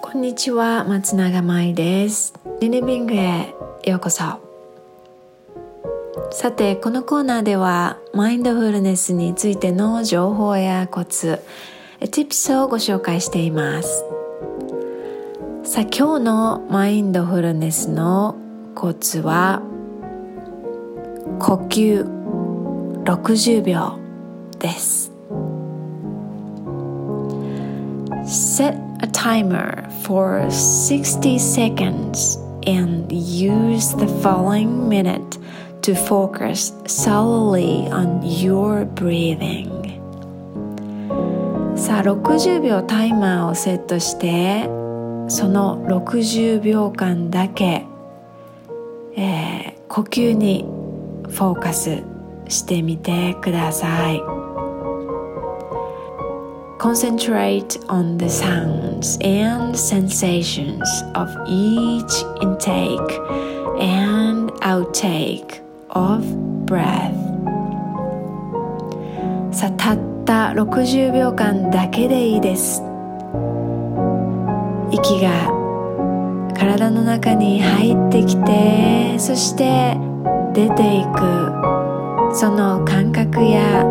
こんにちは松永舞です。リネビングへようこそ。さてこのコーナーではマインドフルネスについての情報やコツ tips をご紹介しています。さあ今日のマインドフルネスのコツは呼吸60秒です。Set a timer for 60 seconds and use the following minute to focus solely on your breathing さあ60秒タイマーをセットしてその60秒間だけ、えー、呼吸にフォーカスしてみてください。Concentrate on the sounds and sensations of each intake and outtake of breath さあたった60秒間だけでいいです息が体の中に入ってきてそして出ていくその感覚や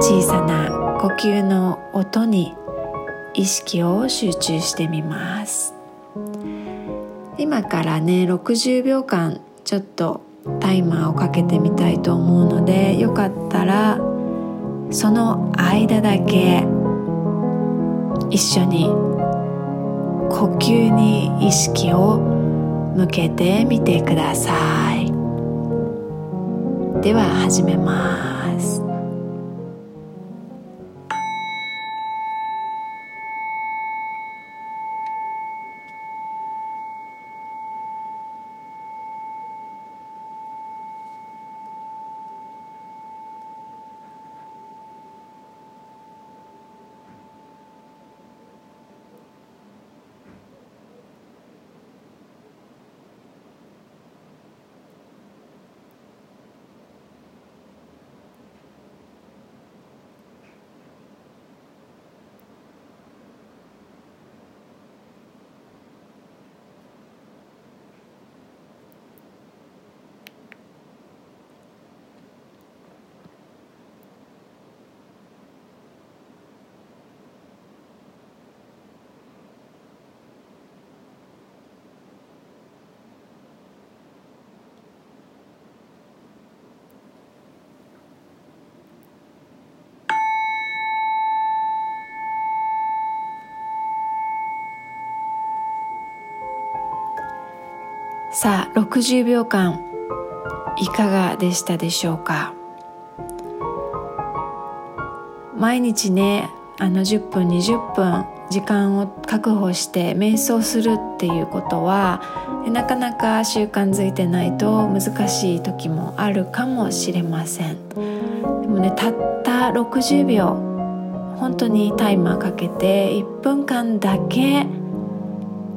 小さな呼吸の音に意識を集中してみます。今からね60秒間ちょっとタイマーをかけてみたいと思うのでよかったらその間だけ一緒に呼吸に意識を向けてみてください。では始めます。さあ60秒間いかがでしたでしょうか？毎日ねあの10分20分時間を確保して瞑想するっていうことはなかなか習慣づいてないと難しい時もあるかもしれません。でもねたった60秒本当にタイマーかけて1分間だけ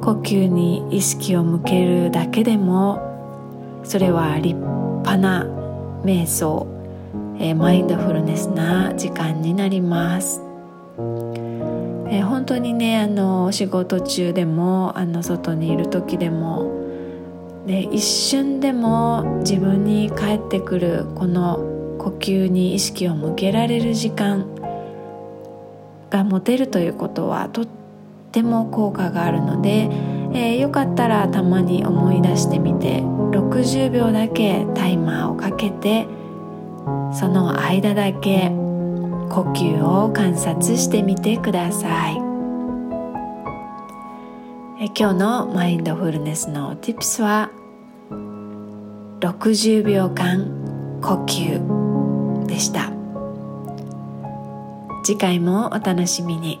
呼吸に意識を向けるだけでもそれは立派な瞑想、えー、マインドフルネスな時間になります、えー、本当にねあの仕事中でもあの外にいる時でもで一瞬でも自分に返ってくるこの呼吸に意識を向けられる時間が持てるということはとってっても効果があるので、えー、よかったらたまに思い出してみて60秒だけタイマーをかけてその間だけ呼吸を観察してみてくださいえ今日のマインドフルネスの Tips は60秒間呼吸でした次回もお楽しみに。